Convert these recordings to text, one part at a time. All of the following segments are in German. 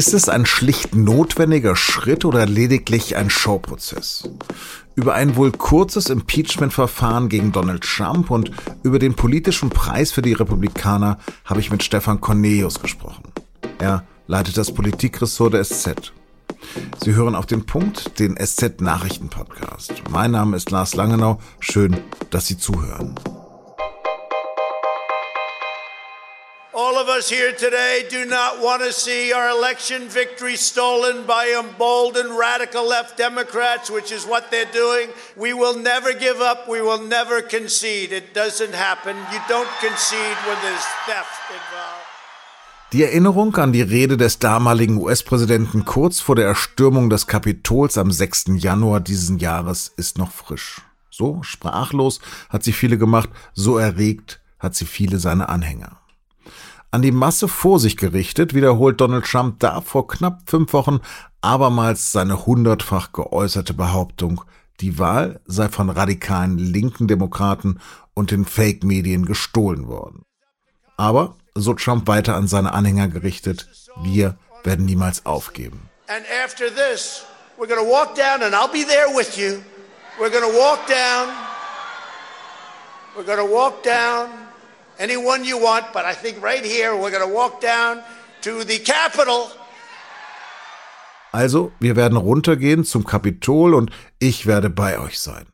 Ist es ein schlicht notwendiger Schritt oder lediglich ein Showprozess? Über ein wohl kurzes Impeachment-Verfahren gegen Donald Trump und über den politischen Preis für die Republikaner habe ich mit Stefan Cornelius gesprochen. Er leitet das Politikressort der SZ. Sie hören auf den Punkt den SZ Nachrichten Podcast. Mein Name ist Lars Langenau. Schön, dass Sie zuhören. Of us here today do not want to see our election victory stolen by emboldened radical left Democrats, which is what they're doing. We will never give up. We will never concede. It doesn't happen. You don't concede when there's theft involved. Die Erinnerung an die Rede des damaligen US-Präsidenten kurz vor der Erstürmung des Kapitols am 6. Januar diesen Jahres ist noch frisch. So sprachlos hat sie viele gemacht, so erregt hat sie viele seine Anhänger. An die Masse vor sich gerichtet wiederholt Donald Trump da vor knapp fünf Wochen abermals seine hundertfach geäußerte Behauptung, die Wahl sei von radikalen linken Demokraten und den Fake-Medien gestohlen worden. Aber, so Trump weiter an seine Anhänger gerichtet, wir werden niemals aufgeben. And after this, we're gonna walk down and I'll be there with you. We're gonna walk down. We're gonna walk down anyone you want, but I think right here we're going to walk down to the Capitol. Also, wir werden runtergehen zum Kapitol und ich werde bei euch sein.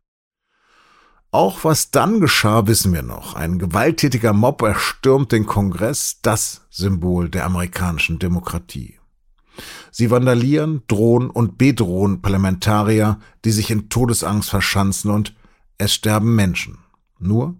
Auch was dann geschah, wissen wir noch. Ein gewalttätiger Mob erstürmt den Kongress, das Symbol der amerikanischen Demokratie. Sie vandalieren, drohen und bedrohen Parlamentarier, die sich in Todesangst verschanzen und es sterben Menschen. Nur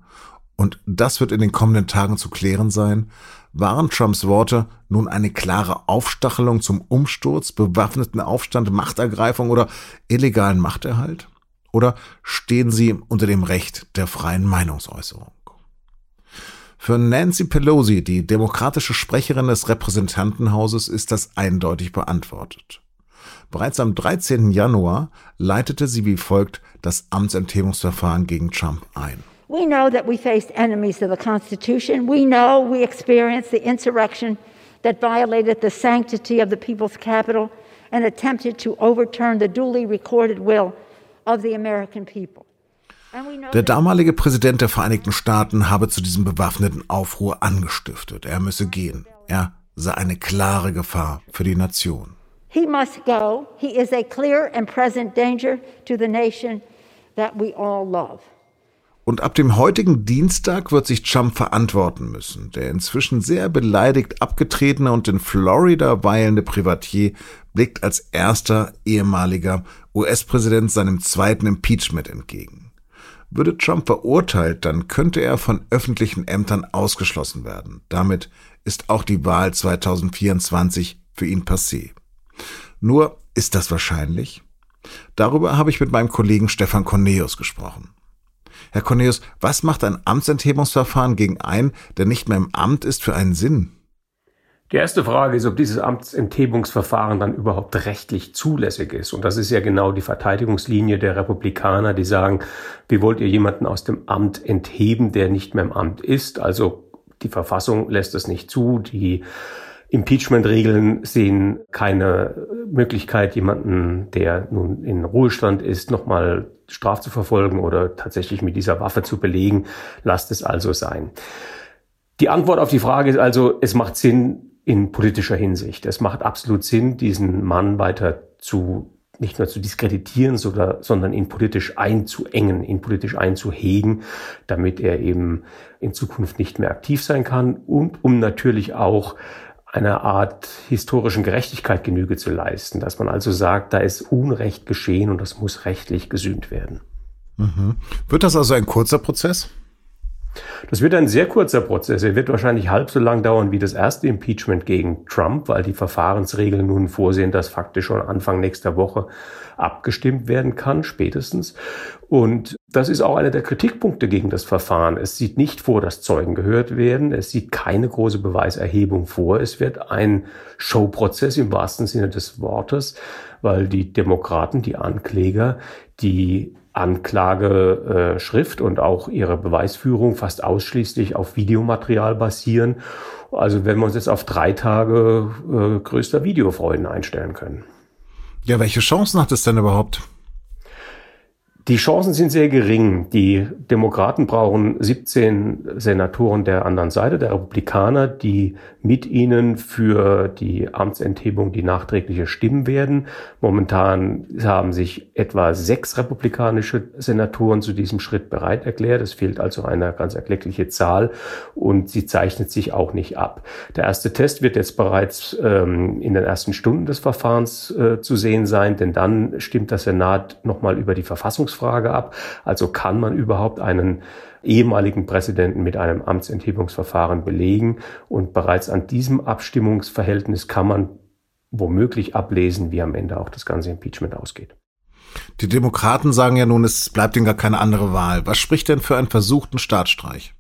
und das wird in den kommenden Tagen zu klären sein, waren Trumps Worte nun eine klare Aufstachelung zum Umsturz, bewaffneten Aufstand, Machtergreifung oder illegalen Machterhalt? Oder stehen sie unter dem Recht der freien Meinungsäußerung? Für Nancy Pelosi, die demokratische Sprecherin des Repräsentantenhauses, ist das eindeutig beantwortet. Bereits am 13. Januar leitete sie wie folgt das Amtsenthebungsverfahren gegen Trump ein. We know that we faced enemies of the Constitution. We know we experienced the insurrection that violated the sanctity of the people's capital and attempted to overturn the duly recorded will of the American people. Der damalige Präsident der Vereinigten Staaten habe zu diesem bewaffneten Aufruhr angestiftet. Er müsse gehen. Er sei eine klare Gefahr für die Nation. He must go. He is a clear and present danger to the nation that we all love. Und ab dem heutigen Dienstag wird sich Trump verantworten müssen. Der inzwischen sehr beleidigt abgetretene und in Florida weilende Privatier blickt als erster ehemaliger US-Präsident seinem zweiten Impeachment entgegen. Würde Trump verurteilt, dann könnte er von öffentlichen Ämtern ausgeschlossen werden. Damit ist auch die Wahl 2024 für ihn passé. Nur ist das wahrscheinlich? Darüber habe ich mit meinem Kollegen Stefan Corneus gesprochen. Herr Cornelius, was macht ein Amtsenthebungsverfahren gegen einen, der nicht mehr im Amt ist, für einen Sinn? Die erste Frage ist, ob dieses Amtsenthebungsverfahren dann überhaupt rechtlich zulässig ist. Und das ist ja genau die Verteidigungslinie der Republikaner, die sagen, wie wollt ihr jemanden aus dem Amt entheben, der nicht mehr im Amt ist? Also die Verfassung lässt es nicht zu, die Impeachment-Regeln sehen keine Möglichkeit, jemanden, der nun in Ruhestand ist, nochmal strafzuverfolgen oder tatsächlich mit dieser Waffe zu belegen. Lasst es also sein. Die Antwort auf die Frage ist also, es macht Sinn in politischer Hinsicht. Es macht absolut Sinn, diesen Mann weiter zu nicht nur zu diskreditieren, sondern ihn politisch einzuengen, ihn politisch einzuhegen, damit er eben in Zukunft nicht mehr aktiv sein kann und um natürlich auch einer Art historischen Gerechtigkeit Genüge zu leisten, dass man also sagt, da ist Unrecht geschehen und das muss rechtlich gesühnt werden. Mhm. Wird das also ein kurzer Prozess? Das wird ein sehr kurzer Prozess. Er wird wahrscheinlich halb so lang dauern wie das erste Impeachment gegen Trump, weil die Verfahrensregeln nun vorsehen, dass faktisch schon Anfang nächster Woche abgestimmt werden kann, spätestens. Und das ist auch einer der Kritikpunkte gegen das Verfahren. Es sieht nicht vor, dass Zeugen gehört werden. Es sieht keine große Beweiserhebung vor. Es wird ein Showprozess im wahrsten Sinne des Wortes, weil die Demokraten, die Ankläger, die Anklageschrift und auch ihre Beweisführung fast ausschließlich auf Videomaterial basieren. Also wenn wir uns jetzt auf drei Tage äh, größter Videofreuden einstellen können. Ja, welche Chancen hat es denn überhaupt? Die Chancen sind sehr gering. Die Demokraten brauchen 17 Senatoren der anderen Seite, der Republikaner, die mit ihnen für die Amtsenthebung die nachträgliche stimmen werden. Momentan haben sich etwa sechs republikanische Senatoren zu diesem Schritt bereit erklärt. Es fehlt also eine ganz erkleckliche Zahl und sie zeichnet sich auch nicht ab. Der erste Test wird jetzt bereits ähm, in den ersten Stunden des Verfahrens äh, zu sehen sein, denn dann stimmt der Senat nochmal über die Verfassungsfrage Verfassungsfrage ab. Also kann man überhaupt einen ehemaligen Präsidenten mit einem Amtsenthebungsverfahren belegen. Und bereits an diesem Abstimmungsverhältnis kann man womöglich ablesen, wie am Ende auch das ganze Impeachment ausgeht. Die Demokraten sagen ja nun, es bleibt ihnen gar keine andere Wahl. Was spricht denn für einen versuchten Staatsstreich?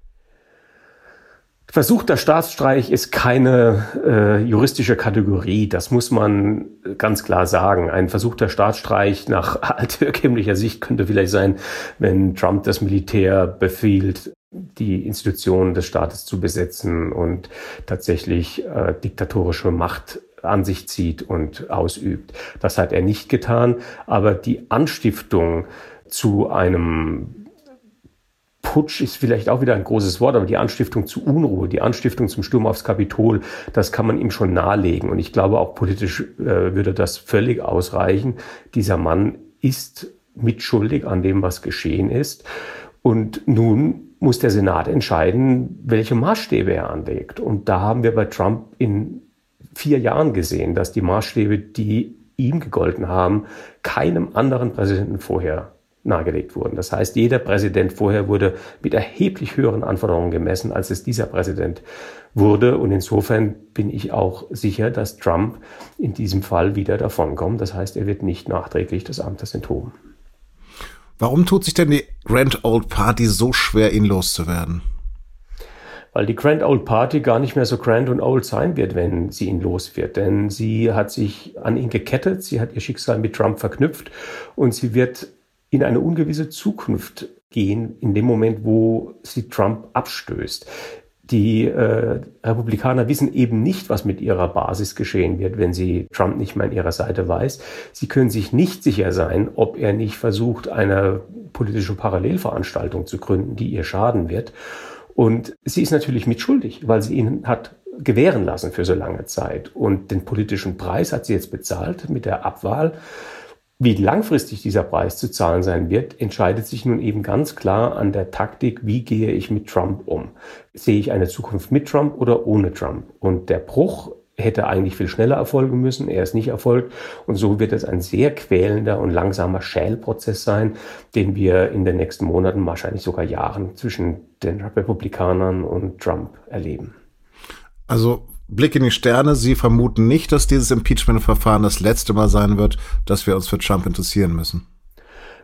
Versuchter Staatsstreich ist keine äh, juristische Kategorie, das muss man ganz klar sagen. Ein versuchter Staatsstreich nach altherkömmlicher Sicht könnte vielleicht sein, wenn Trump das Militär befiehlt, die Institutionen des Staates zu besetzen und tatsächlich äh, diktatorische Macht an sich zieht und ausübt. Das hat er nicht getan, aber die Anstiftung zu einem Putsch ist vielleicht auch wieder ein großes Wort, aber die Anstiftung zu Unruhe, die Anstiftung zum Sturm aufs Kapitol, das kann man ihm schon nahelegen. Und ich glaube, auch politisch äh, würde das völlig ausreichen. Dieser Mann ist mitschuldig an dem, was geschehen ist. Und nun muss der Senat entscheiden, welche Maßstäbe er anlegt. Und da haben wir bei Trump in vier Jahren gesehen, dass die Maßstäbe, die ihm gegolten haben, keinem anderen Präsidenten vorher nahegelegt wurden. Das heißt, jeder Präsident vorher wurde mit erheblich höheren Anforderungen gemessen, als es dieser Präsident wurde. Und insofern bin ich auch sicher, dass Trump in diesem Fall wieder davonkommt. Das heißt, er wird nicht nachträglich des Amtes enthoben. Warum tut sich denn die Grand Old Party so schwer, ihn loszuwerden? weil die Grand Old Party gar nicht mehr so grand und old sein wird, wenn sie ihn los wird. Denn sie hat sich an ihn gekettet, sie hat ihr Schicksal mit Trump verknüpft und sie wird in eine ungewisse Zukunft gehen, in dem Moment, wo sie Trump abstößt. Die äh, Republikaner wissen eben nicht, was mit ihrer Basis geschehen wird, wenn sie Trump nicht mehr an ihrer Seite weiß. Sie können sich nicht sicher sein, ob er nicht versucht, eine politische Parallelveranstaltung zu gründen, die ihr schaden wird. Und sie ist natürlich mitschuldig, weil sie ihn hat gewähren lassen für so lange Zeit. Und den politischen Preis hat sie jetzt bezahlt mit der Abwahl. Wie langfristig dieser Preis zu zahlen sein wird, entscheidet sich nun eben ganz klar an der Taktik, wie gehe ich mit Trump um. Sehe ich eine Zukunft mit Trump oder ohne Trump? Und der Bruch hätte eigentlich viel schneller erfolgen müssen. Er ist nicht erfolgt. Und so wird es ein sehr quälender und langsamer Schälprozess sein, den wir in den nächsten Monaten, wahrscheinlich sogar Jahren zwischen den Republikanern und Trump erleben. Also Blick in die Sterne, Sie vermuten nicht, dass dieses Impeachment-Verfahren das letzte Mal sein wird, dass wir uns für Trump interessieren müssen.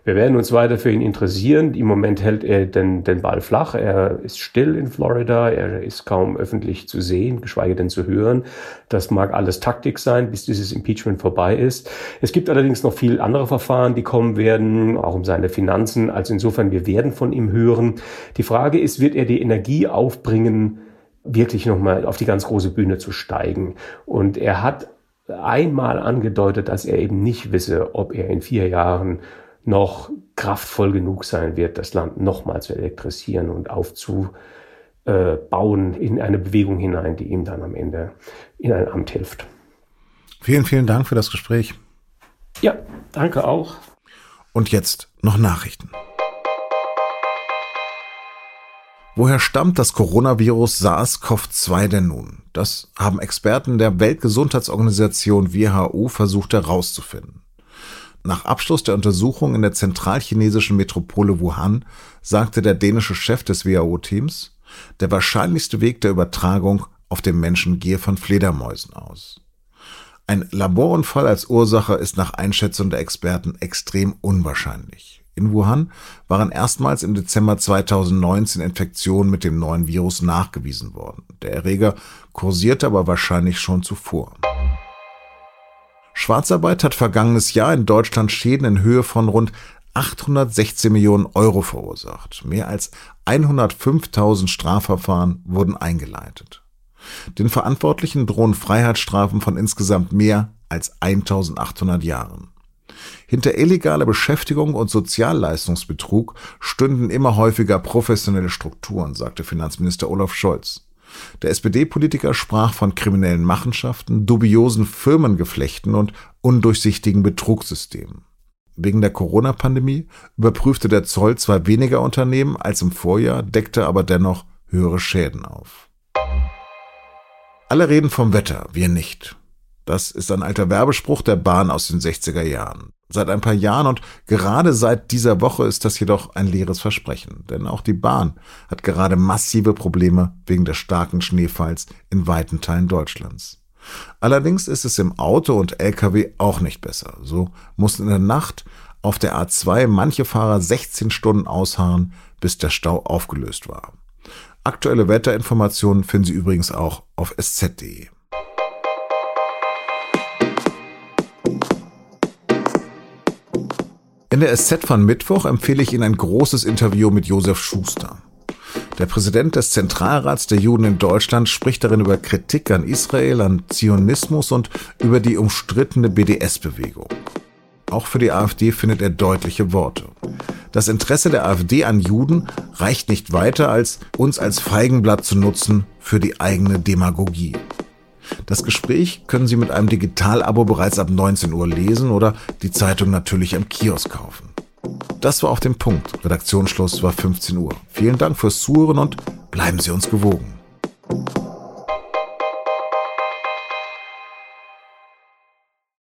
Wir werden uns weiter für ihn interessieren. Im Moment hält er den, den Ball flach. Er ist still in Florida. Er ist kaum öffentlich zu sehen, geschweige denn zu hören. Das mag alles Taktik sein, bis dieses Impeachment vorbei ist. Es gibt allerdings noch viel andere Verfahren, die kommen werden, auch um seine Finanzen. Also insofern, wir werden von ihm hören. Die Frage ist, wird er die Energie aufbringen, wirklich nochmal auf die ganz große Bühne zu steigen. Und er hat einmal angedeutet, dass er eben nicht wisse, ob er in vier Jahren noch kraftvoll genug sein wird, das Land nochmal zu elektrisieren und aufzubauen in eine Bewegung hinein, die ihm dann am Ende in ein Amt hilft. Vielen, vielen Dank für das Gespräch. Ja, danke auch. Und jetzt noch Nachrichten. Woher stammt das Coronavirus SARS-CoV-2 denn nun? Das haben Experten der Weltgesundheitsorganisation WHO versucht herauszufinden. Nach Abschluss der Untersuchung in der zentralchinesischen Metropole Wuhan sagte der dänische Chef des WHO-Teams, der wahrscheinlichste Weg der Übertragung auf dem Menschen gehe von Fledermäusen aus. Ein Laborunfall als Ursache ist nach Einschätzung der Experten extrem unwahrscheinlich. In Wuhan waren erstmals im Dezember 2019 Infektionen mit dem neuen Virus nachgewiesen worden. Der Erreger kursierte aber wahrscheinlich schon zuvor. Schwarzarbeit hat vergangenes Jahr in Deutschland Schäden in Höhe von rund 816 Millionen Euro verursacht. Mehr als 105.000 Strafverfahren wurden eingeleitet. Den Verantwortlichen drohen Freiheitsstrafen von insgesamt mehr als 1800 Jahren. Hinter illegaler Beschäftigung und Sozialleistungsbetrug stünden immer häufiger professionelle Strukturen, sagte Finanzminister Olaf Scholz. Der SPD-Politiker sprach von kriminellen Machenschaften, dubiosen Firmengeflechten und undurchsichtigen Betrugssystemen. Wegen der Corona-Pandemie überprüfte der Zoll zwar weniger Unternehmen als im Vorjahr, deckte aber dennoch höhere Schäden auf. Alle reden vom Wetter, wir nicht. Das ist ein alter Werbespruch der Bahn aus den 60er Jahren. Seit ein paar Jahren und gerade seit dieser Woche ist das jedoch ein leeres Versprechen, denn auch die Bahn hat gerade massive Probleme wegen des starken Schneefalls in weiten Teilen Deutschlands. Allerdings ist es im Auto und Lkw auch nicht besser. So mussten in der Nacht auf der A2 manche Fahrer 16 Stunden ausharren, bis der Stau aufgelöst war. Aktuelle Wetterinformationen finden Sie übrigens auch auf sz.de. In der SZ von Mittwoch empfehle ich Ihnen ein großes Interview mit Josef Schuster. Der Präsident des Zentralrats der Juden in Deutschland spricht darin über Kritik an Israel, an Zionismus und über die umstrittene BDS-Bewegung. Auch für die AfD findet er deutliche Worte. Das Interesse der AfD an Juden reicht nicht weiter, als uns als Feigenblatt zu nutzen für die eigene Demagogie. Das Gespräch können Sie mit einem Digital-Abo bereits ab 19 Uhr lesen oder die Zeitung natürlich am Kiosk kaufen. Das war auf dem Punkt. Redaktionsschluss war 15 Uhr. Vielen Dank fürs Zuhören und bleiben Sie uns gewogen.